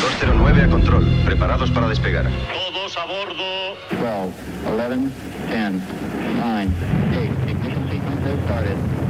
209 a control, preparados para despegar. Todos a bordo. 12, 11, 10, 9, 8,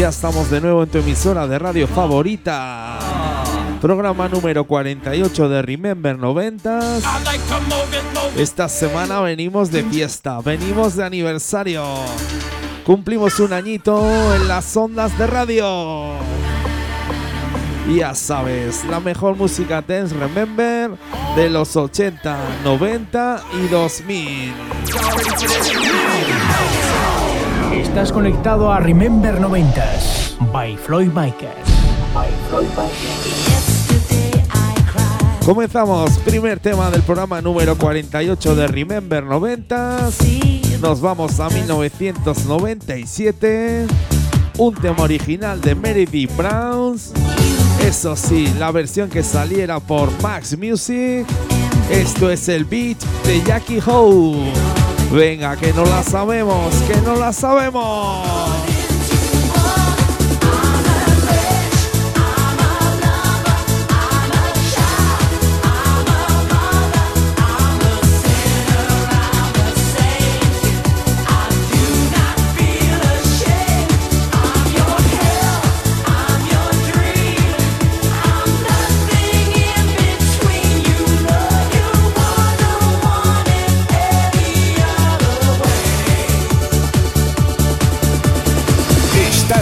Ya estamos de nuevo en tu emisora de radio favorita. Programa número 48 de Remember 90. Esta semana venimos de fiesta, venimos de aniversario. Cumplimos un añito en las ondas de radio. Ya sabes, la mejor música dance remember de los 80, 90 y 2000. Estás conectado a Remember 90s by Floyd Micas. Comenzamos, primer tema del programa número 48 de Remember 90. Nos vamos a 1997. Un tema original de Meredith Browns. Eso sí, la versión que saliera por Max Music. Esto es el beat de Jackie Howe. Venga, que no la sabemos, que no la sabemos.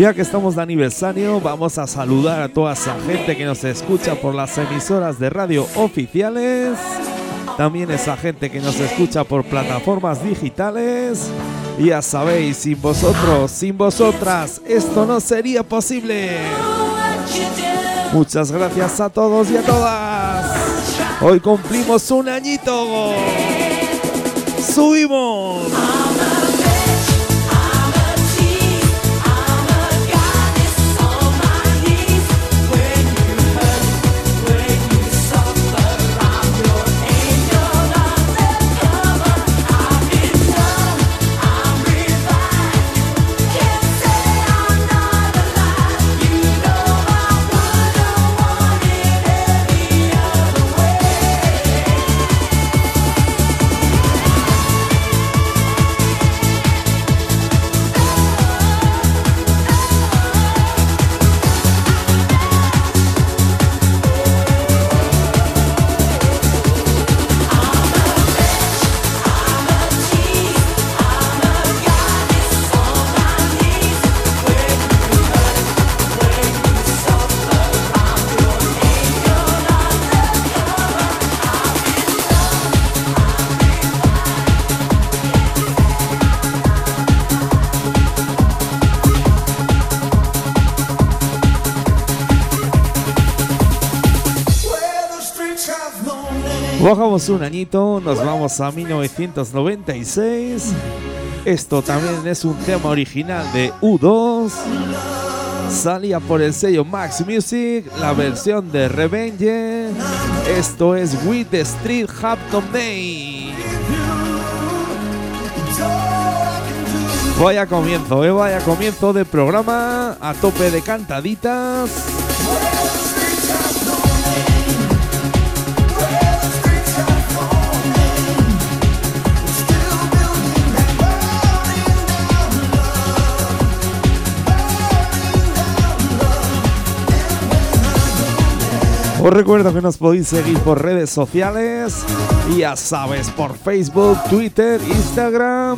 Ya que estamos de aniversario, vamos a saludar a toda esa gente que nos escucha por las emisoras de radio oficiales. También esa gente que nos escucha por plataformas digitales. Ya sabéis, sin vosotros, sin vosotras, esto no sería posible. Muchas gracias a todos y a todas. Hoy cumplimos un añito. Subimos. Un añito, nos vamos a 1996. Esto también es un tema original de U2. Salía por el sello Max Music, la versión de Revenge. Esto es With the Street Hampton Day. Vaya comienzo, eh, vaya comienzo de programa a tope de cantaditas. Os recuerdo que nos podéis seguir por redes sociales, ya sabes, por Facebook, Twitter, Instagram.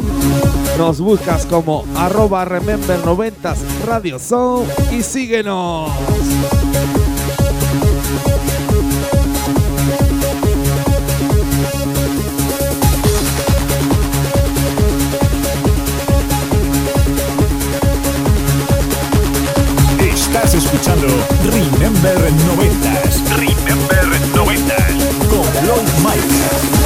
Nos buscas como arroba remember 90 Radio Show y síguenos. Escuchando Remember 90s Remember 90s. con Floyd Micas.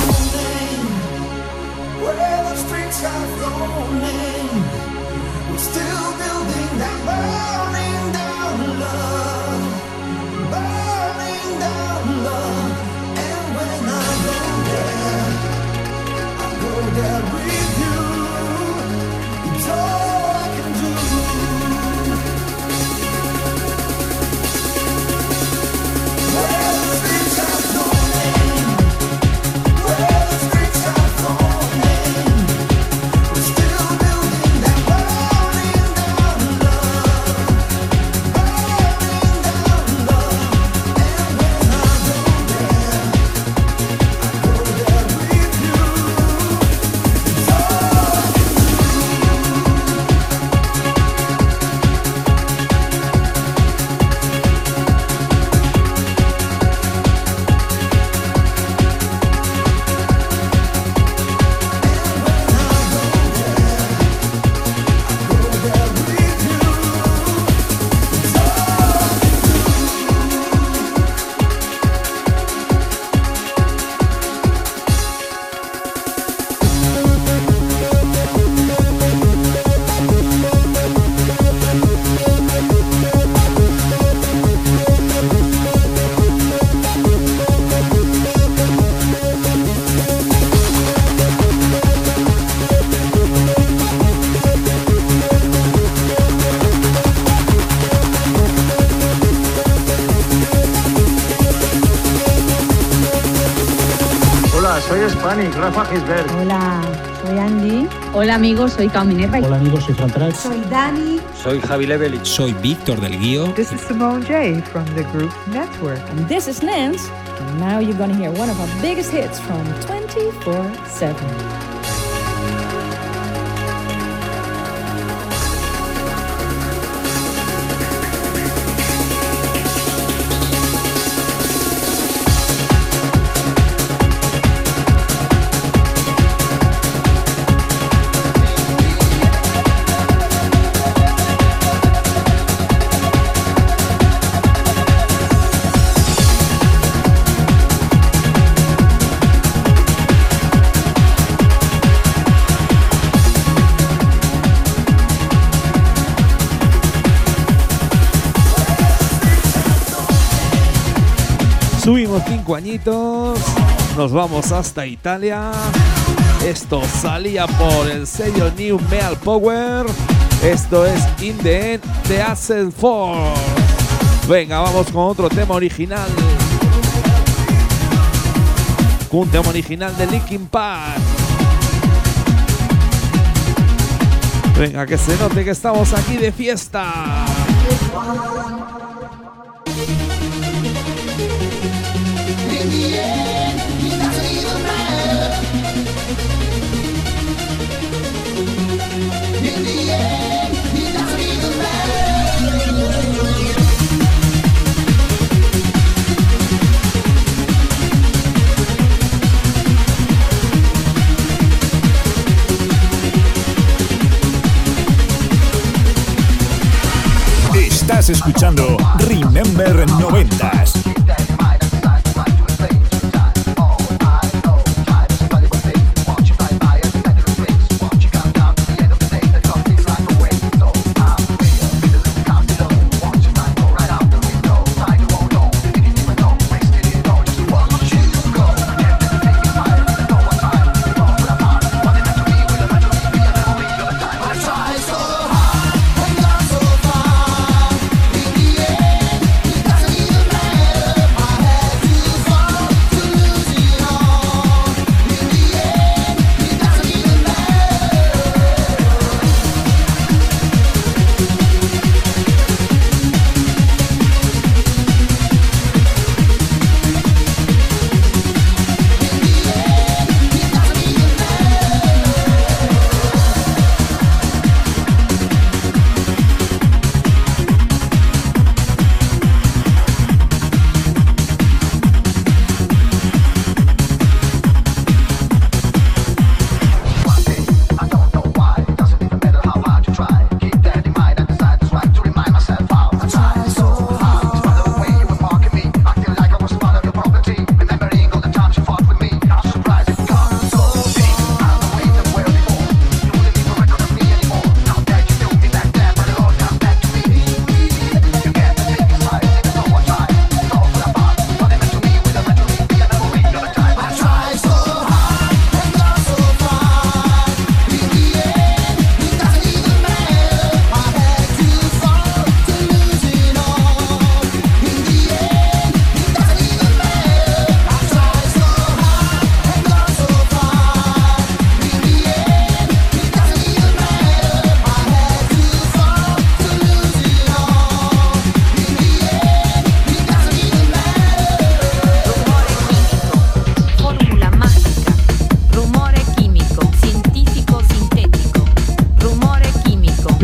Spanish, Rafa Gisbert. Hola, soy Angie. Hola amigos, soy Cao Minerva. Hola amigos, soy Fran Trax. Soy Dani. Soy Javi Levelich. Soy Víctor del Guío. This is Simone J from the group Network. And this is Nance. And now you're gonna hear one of our biggest hits from 24-7. Subimos cinco añitos, nos vamos hasta Italia. Esto salía por el sello New Metal Power. Esto es In the End de Asset. Venga, vamos con otro tema original. Un tema original de Linkin Park. Venga, que se note que estamos aquí de fiesta. Estás escuchando Remember 90s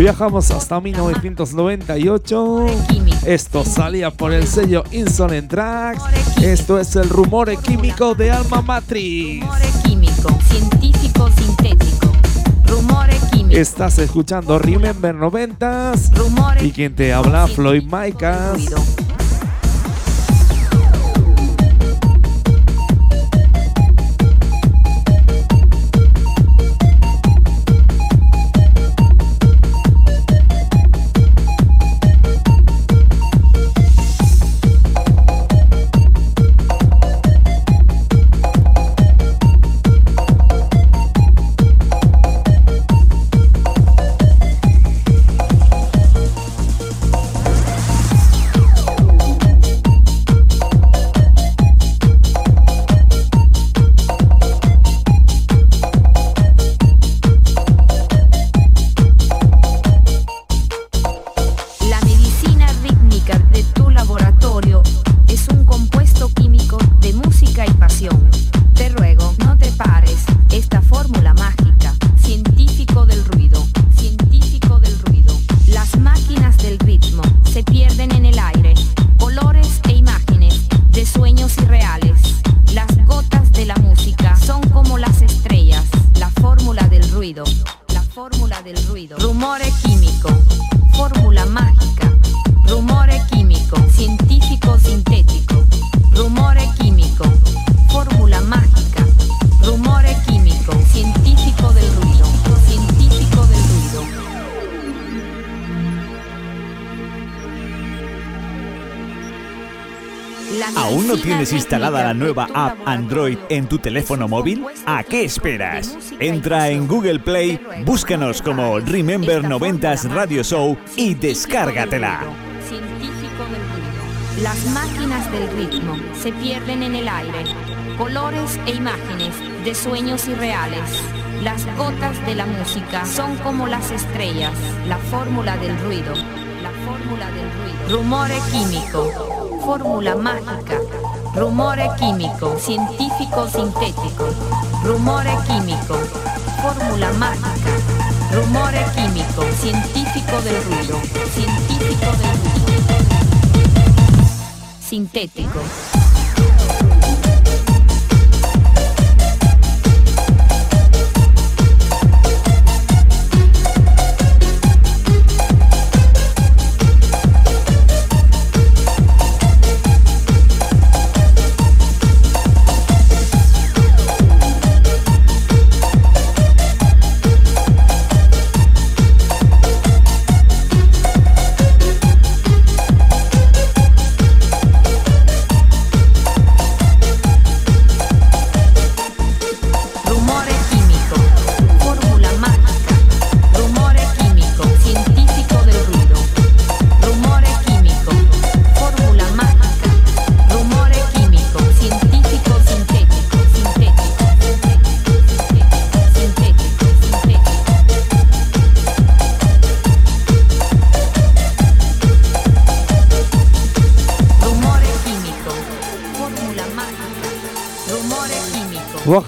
Viajamos hasta 1998. Esto salía por el sello Insolent Tracks. Esto es el rumor químico de Alma Matrix. Rumore químico, científico sintético. Rumore químico. Estás escuchando Remember 90s. Rumore Y quien te habla, Floyd Micas. Instalada la nueva app Android en tu teléfono móvil? ¿A qué esperas? Entra en Google Play, búscanos como Remember 90s Radio Show y descárgatela. Las máquinas del ritmo se pierden en el aire. Colores e imágenes de sueños irreales. Las gotas de la música son como las estrellas. La fórmula del ruido. La fórmula del ruido. Rumore químico. Fórmula mágica. Rumore químico. Científico sintético. Rumore químico. Fórmula mágica. Rumore químico. Científico del ruido. Científico del ruido. Sintético.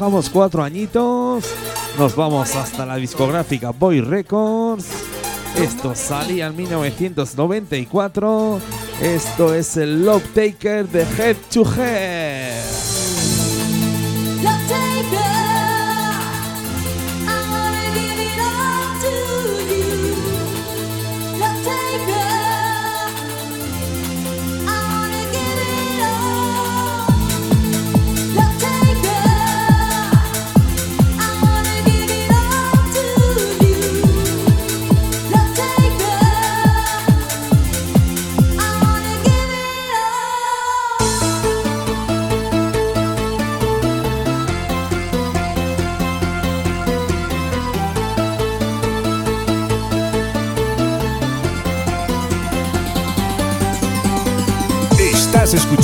Bajamos cuatro añitos. Nos vamos hasta la discográfica Boy Records. Esto salía en 1994. Esto es el Love Taker de Head to Head.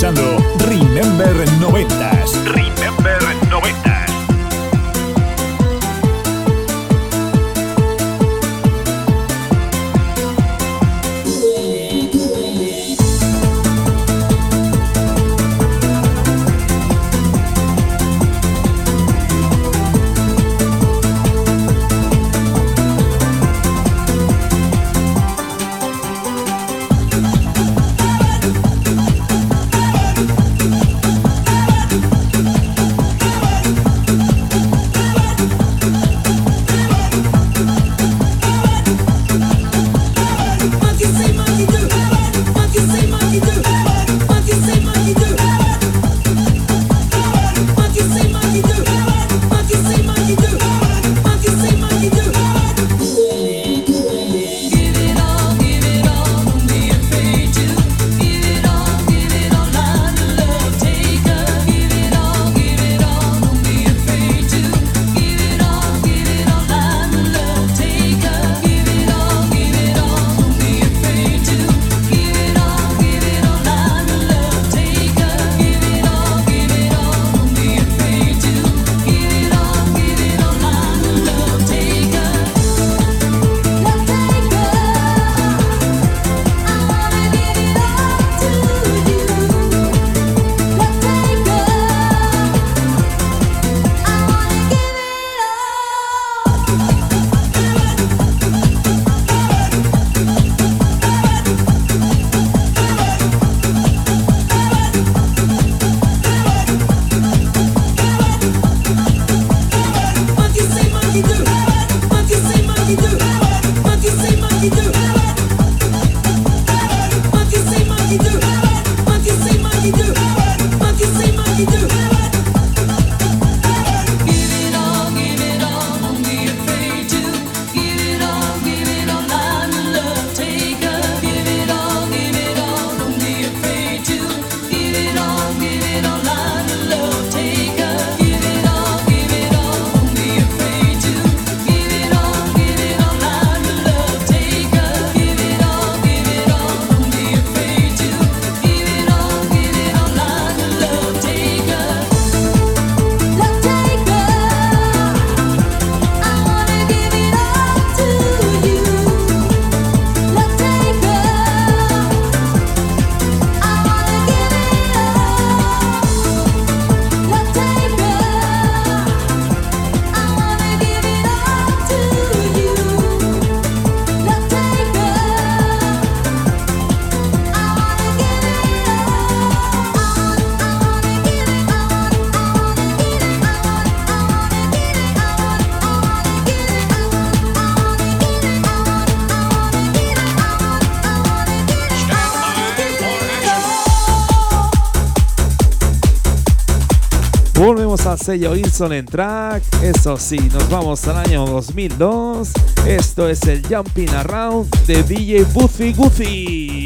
Remember 90s. sello Inson en track. Eso sí, nos vamos al año 2002. Esto es el Jumping Around de DJ Buffy Goofy.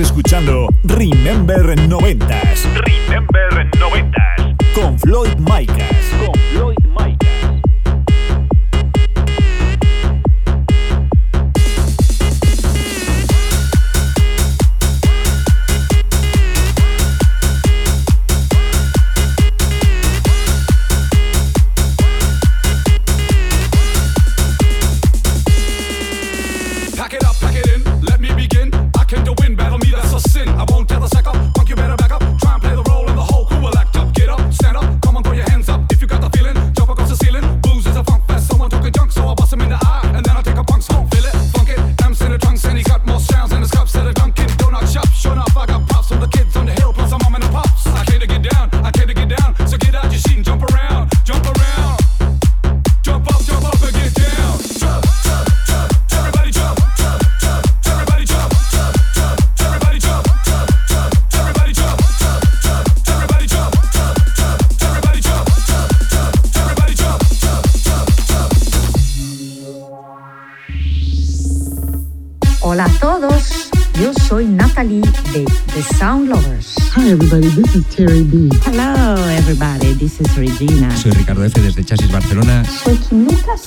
escuchando Remember 90s. Remember 90s. Con Floyd Micas. Con Floyd Micas.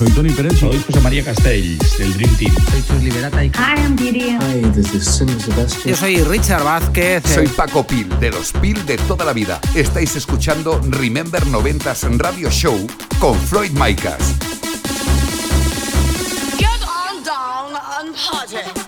Soy Tony Pérez. Soy José María Castells, del Dream Team. Soy Chus Liberata y... Hi, I'm Yo soy Richard Vázquez. Eh. Soy Paco Pil, de los Pil de toda la vida. Estáis escuchando Remember 90s Radio Show con Floyd Micas. Get on down and party.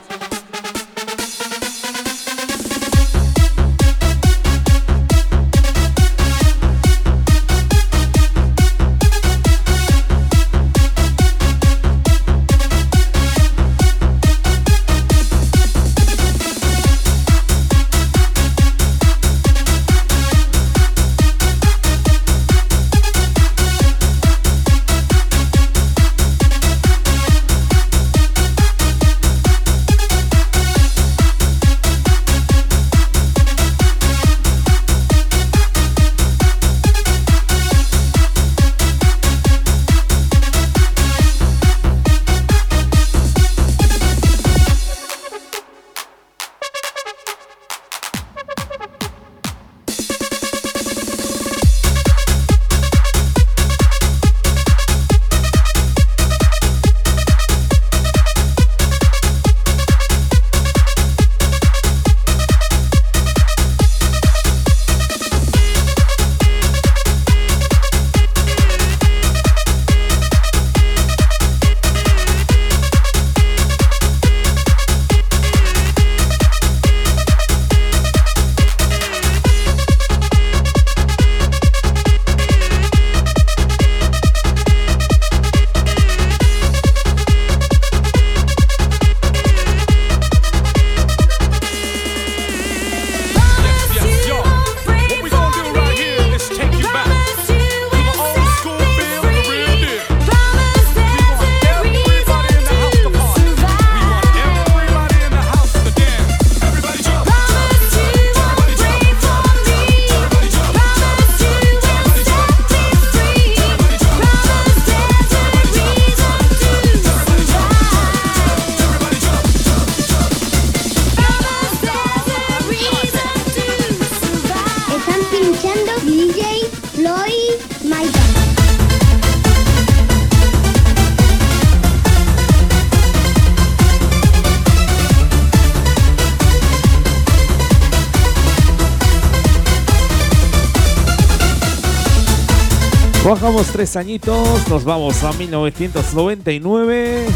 tres añitos, nos vamos a 1999,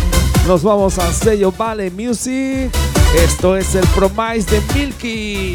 nos vamos a sello Vale Music. Esto es el Promise de Milky.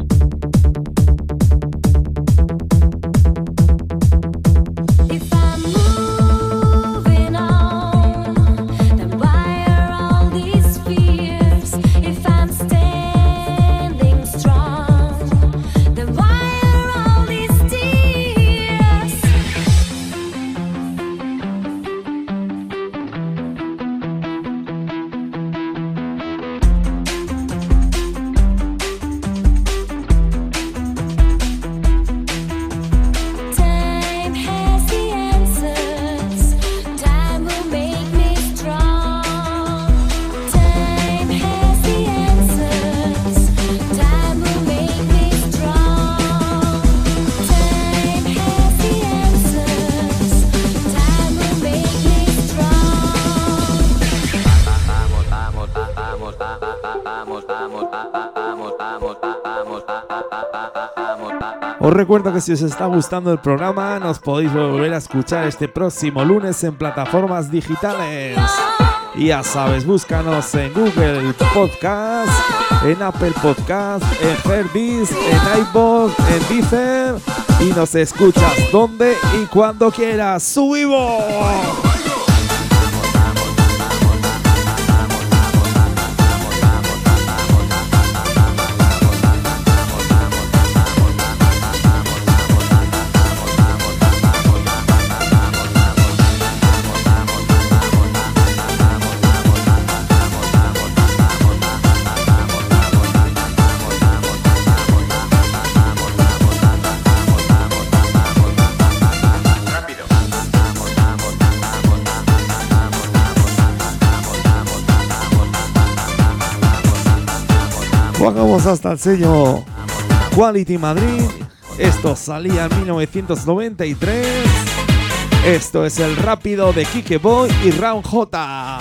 Recuerdo que si os está gustando el programa, nos podéis volver a escuchar este próximo lunes en plataformas digitales. Y ya sabes, búscanos en Google Podcast, en Apple Podcast, en Herbis, en iPod, en Deezer y nos escuchas donde y cuando quieras. ¡Subimos! Bajamos hasta el sello Quality Madrid. Esto salía en 1993. Esto es el rápido de Kike Boy y Round J.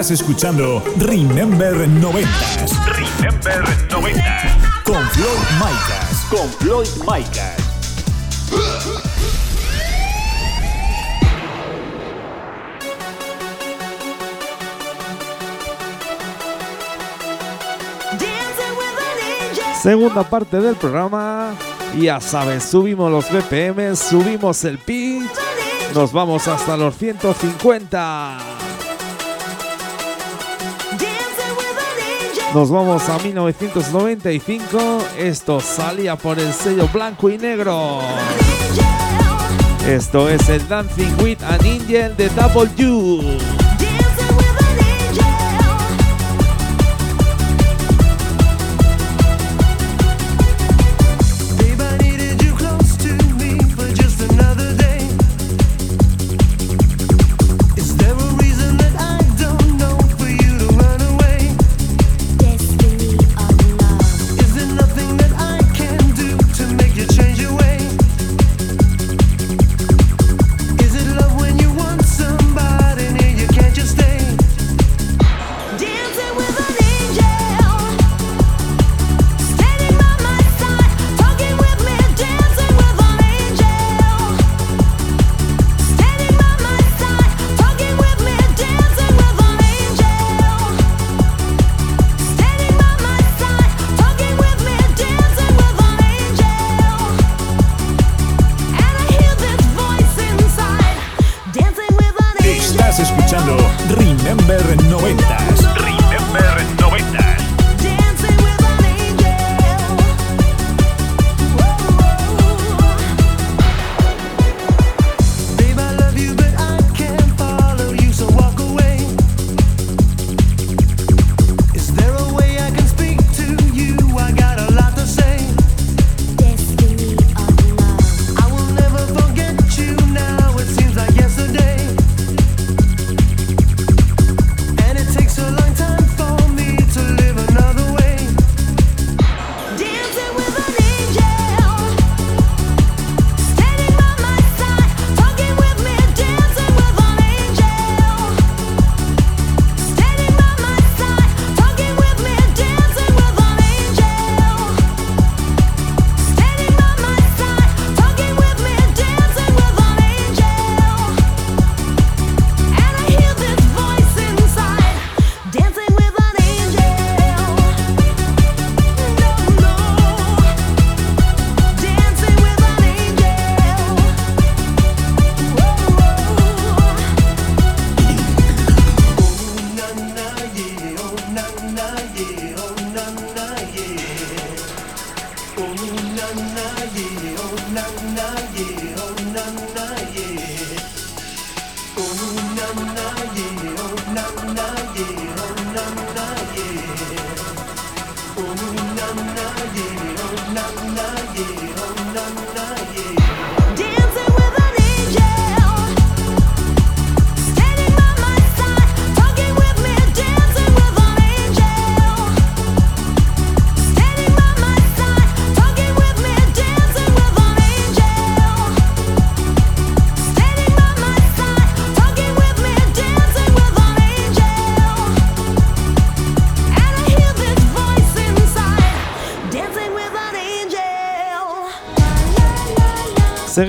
Estás escuchando Remember 90s. Remember 90s. Con Floyd Micas. Con Floyd Micas. Segunda parte del programa. Ya sabes, subimos los BPM, subimos el pitch. Nos vamos hasta los 150. Nos vamos a 1995. Esto salía por el sello blanco y negro. Esto es el Dancing with an Angel de W. Babe,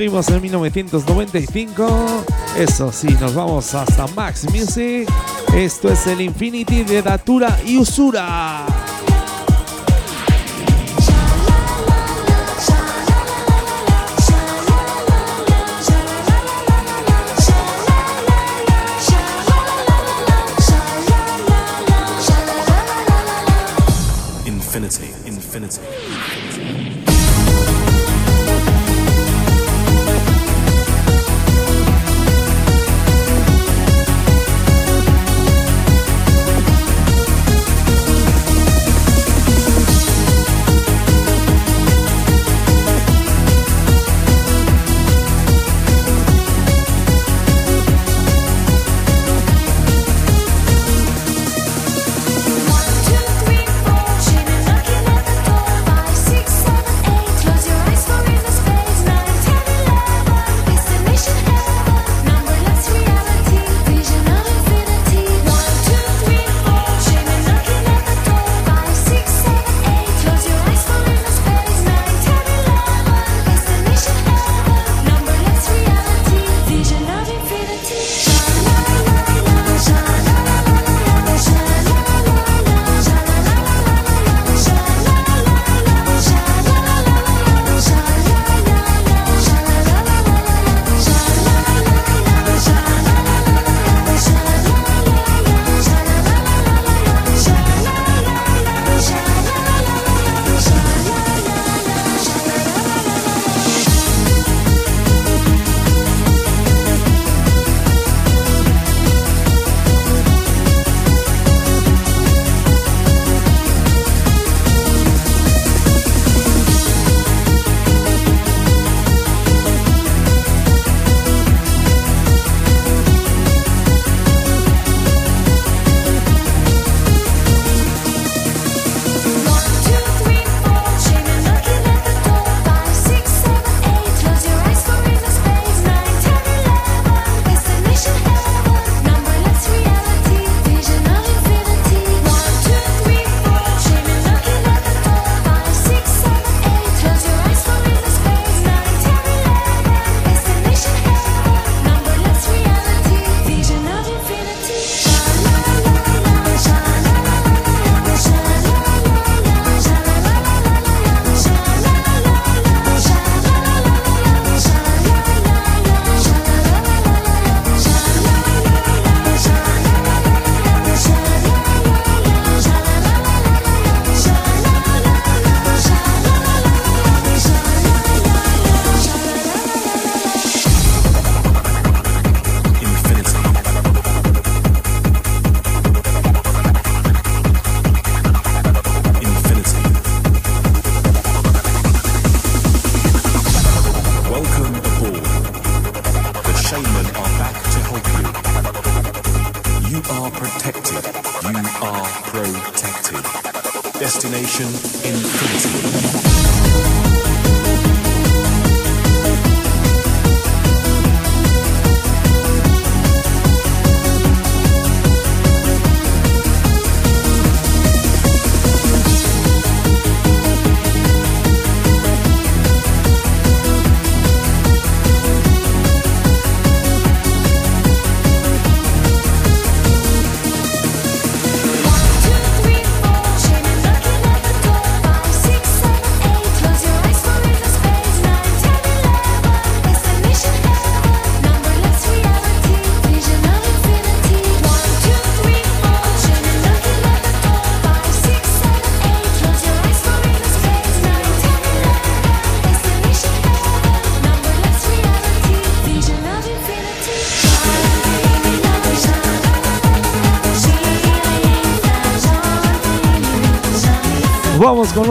seguimos en 1995. Eso sí, nos vamos hasta Max Music. Esto es el Infinity de Datura y Usura.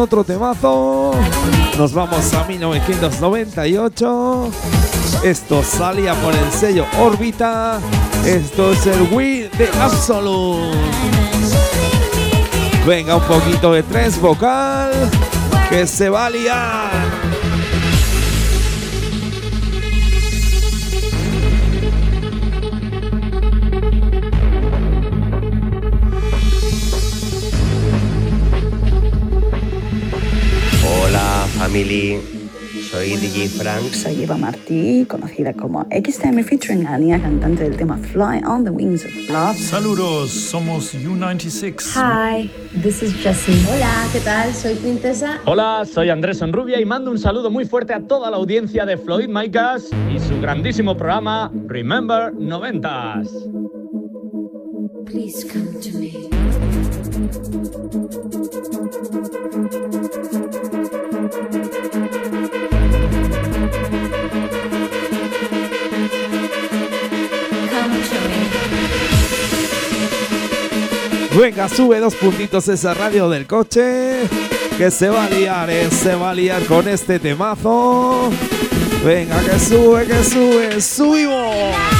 Otro temazo. Nos vamos a 1998. Esto salía por el sello Órbita. Esto es el Wii de Absolute. Venga, un poquito de tres vocal. Que se va a liar. Family. Soy DJ Frank. Soy Eva Martí, conocida como XTM featuring Ania, cantante del tema Fly on the Wings of Love. Saludos, somos U96. Hi, this is Jessie. Hola, ¿qué tal? Soy Princesa. Hola, soy Andrés Sonrubia y mando un saludo muy fuerte a toda la audiencia de Floyd Micas y su grandísimo programa Remember 90s. Please come to me. Venga, sube dos puntitos esa radio del coche. Que se va a liar, eh, se va a liar con este temazo. Venga, que sube, que sube, subimos.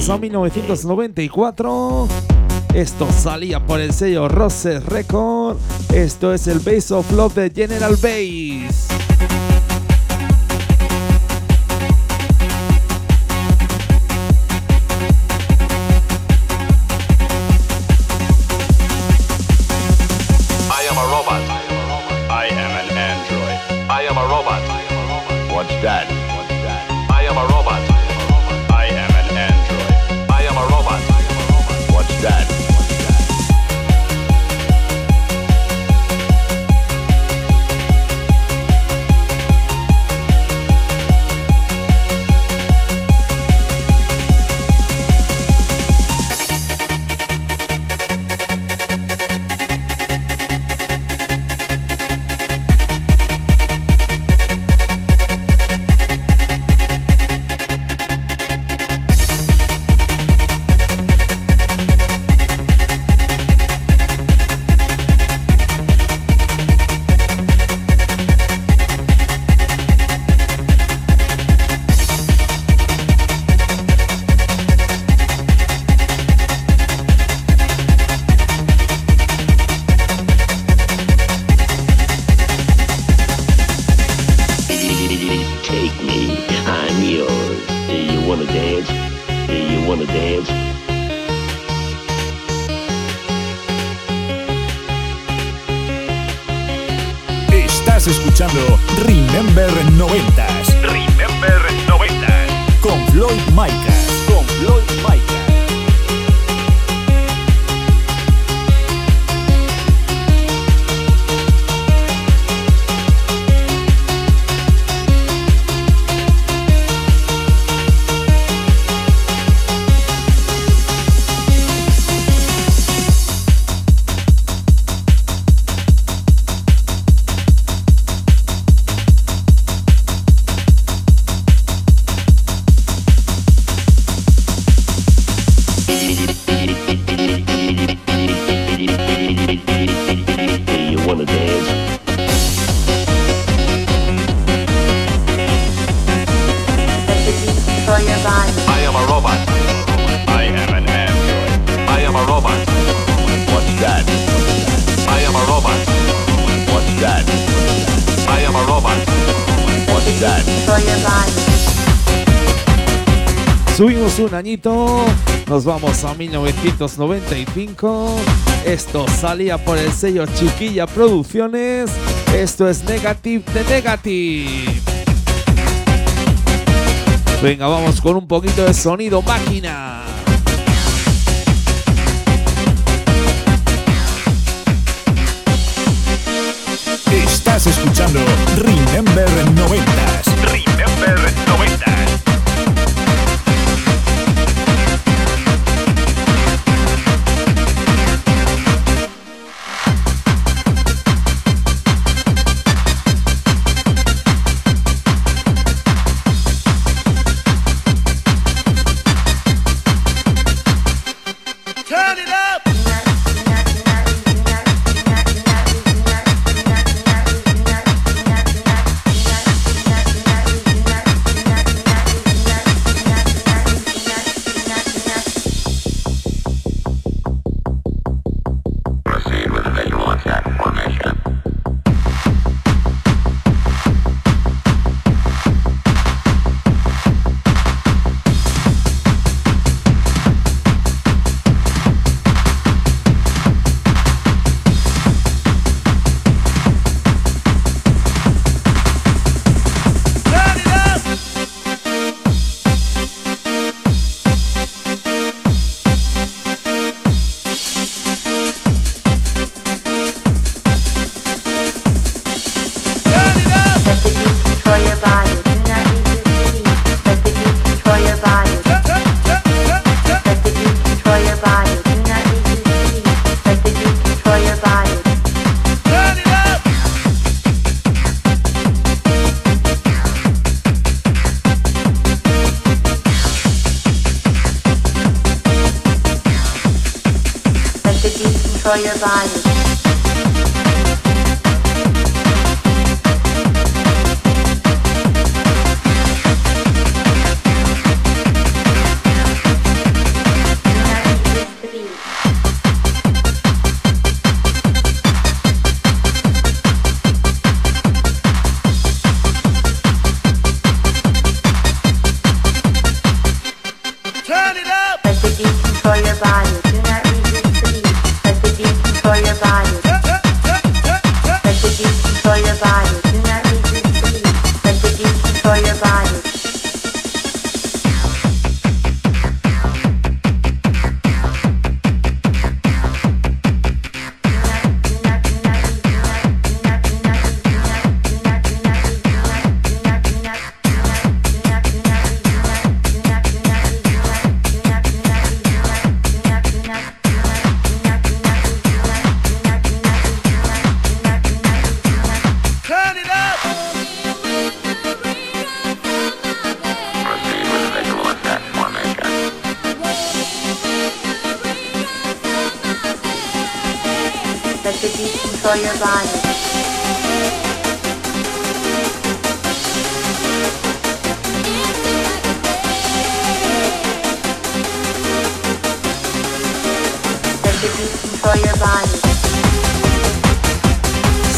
Bajamos a 1994. Esto salía por el sello Roses Record. Esto es el Base of Love de General Bass. I am a robot. I am an android. I am a robot. What's that? I am a robot. What's that? I am a robot. What's that? Subimos un añito, nos vamos a 1995. Esto salía por el sello Chiquilla Producciones. Esto es Negative de Negative. Venga, vamos con un poquito de sonido máquina. Estás escuchando Remember 90s. Remember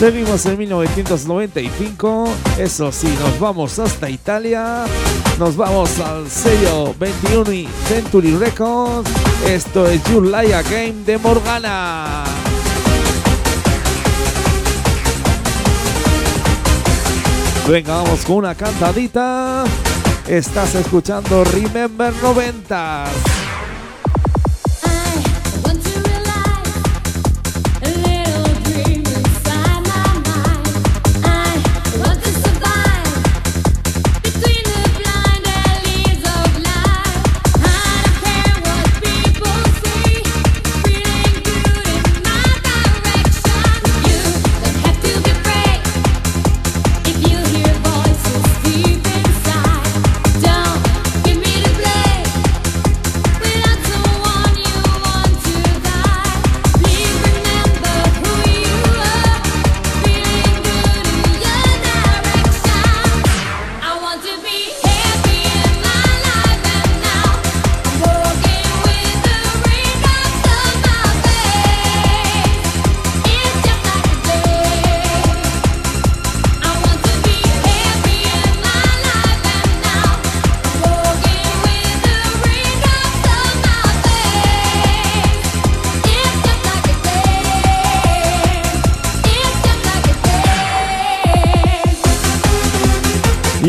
Seguimos en 1995, eso sí, nos vamos hasta Italia, nos vamos al sello 21 y Century Records, esto es You Like a Game de Morgana. Venga, vamos con una cantadita. Estás escuchando Remember 90.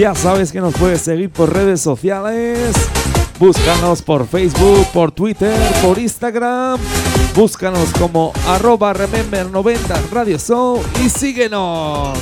Ya sabes que nos puedes seguir por redes sociales. Búscanos por Facebook, por Twitter, por Instagram. Búscanos como arroba remember90 Radio Show y síguenos.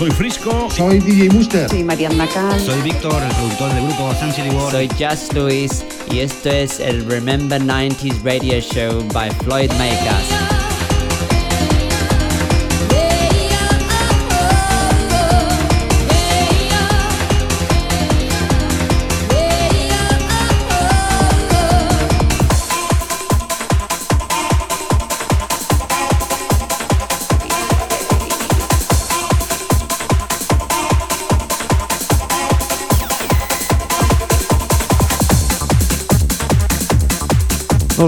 Soy Frisco. Soy DJ Muster. Soy Mariana Cal. Soy Víctor, el productor del grupo Sun City World. Soy Just Luis y esto es el Remember 90s Radio Show by Floyd Makers.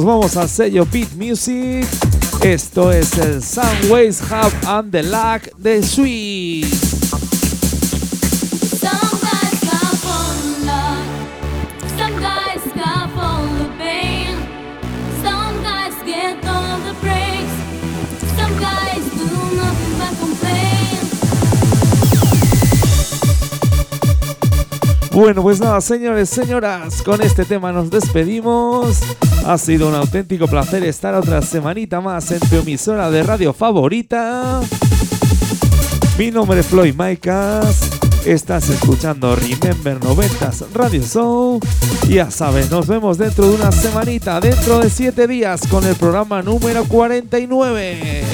Vamos al sello Beat Music. Esto es el Soundways Hub and the Lack de Sweet. Bueno, pues nada, señores, señoras, con este tema nos despedimos. Ha sido un auténtico placer estar otra semanita más en tu emisora de radio favorita. Mi nombre es Floyd Maicas. Estás escuchando Remember 90s Radio Show. Ya sabes, nos vemos dentro de una semanita, dentro de siete días, con el programa número 49.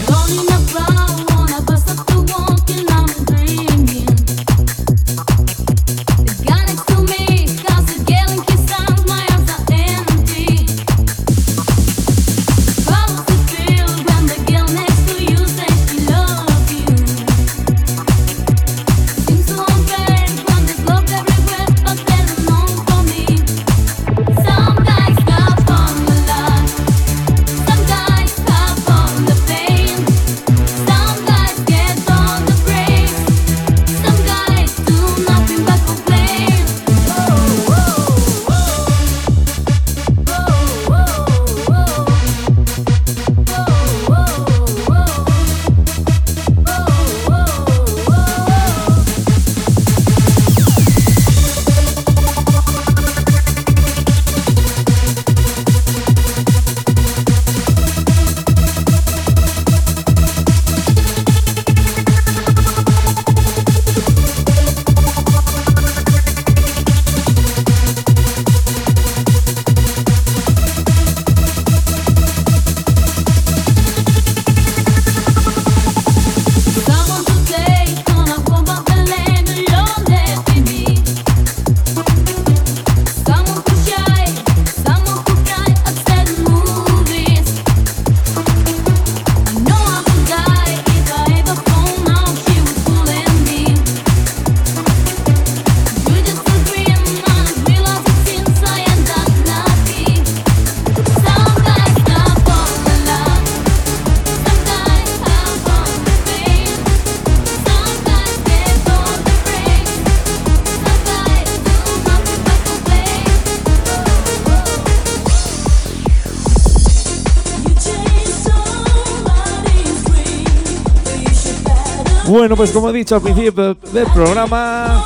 Bueno, pues como he dicho al principio del programa,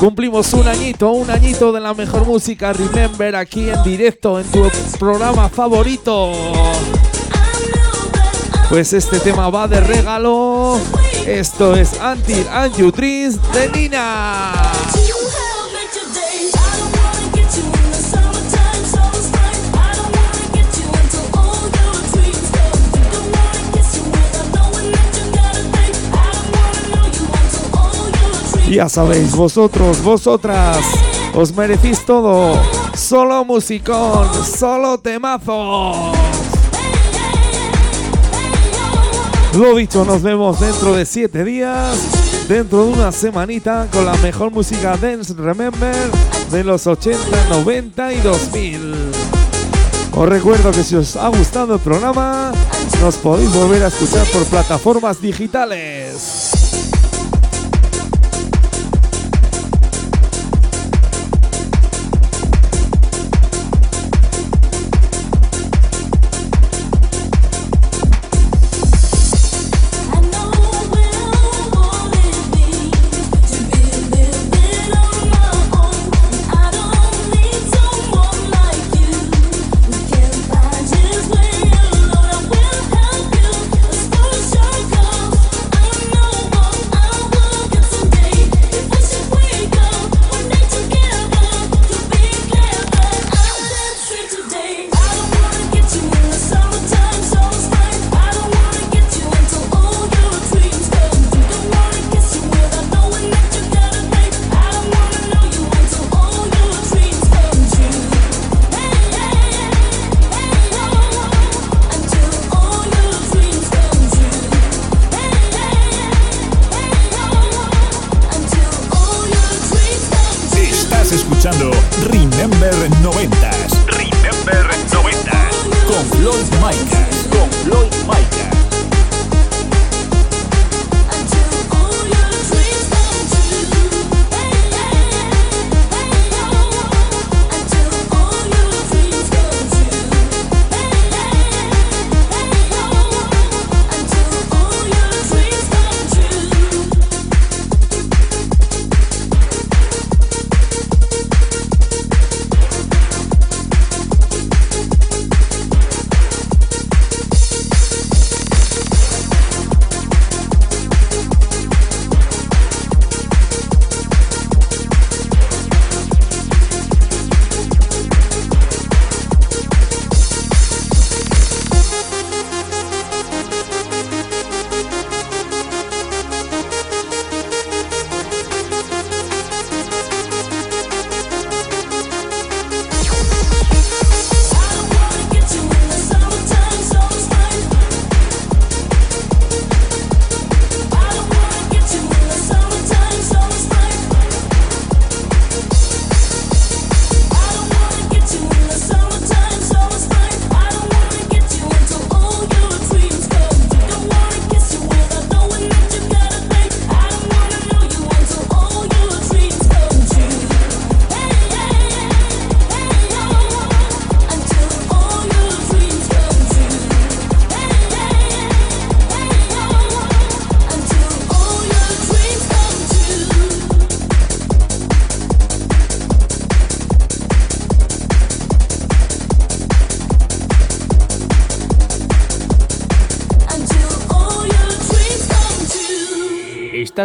cumplimos un añito, un añito de la mejor música Remember aquí en directo en tu programa favorito. Pues este tema va de regalo. Esto es Until and You Dreams de Nina. Ya sabéis, vosotros, vosotras, os merecéis todo. Solo musicón, solo temazo. Lo dicho, nos vemos dentro de siete días, dentro de una semanita, con la mejor música Dance Remember de los 80, 90 y 2000. Os recuerdo que si os ha gustado el programa, nos podéis volver a escuchar por plataformas digitales.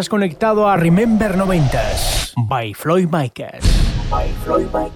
Estás conectado a Remember 90s by Floyd Micas. By Floyd Micas.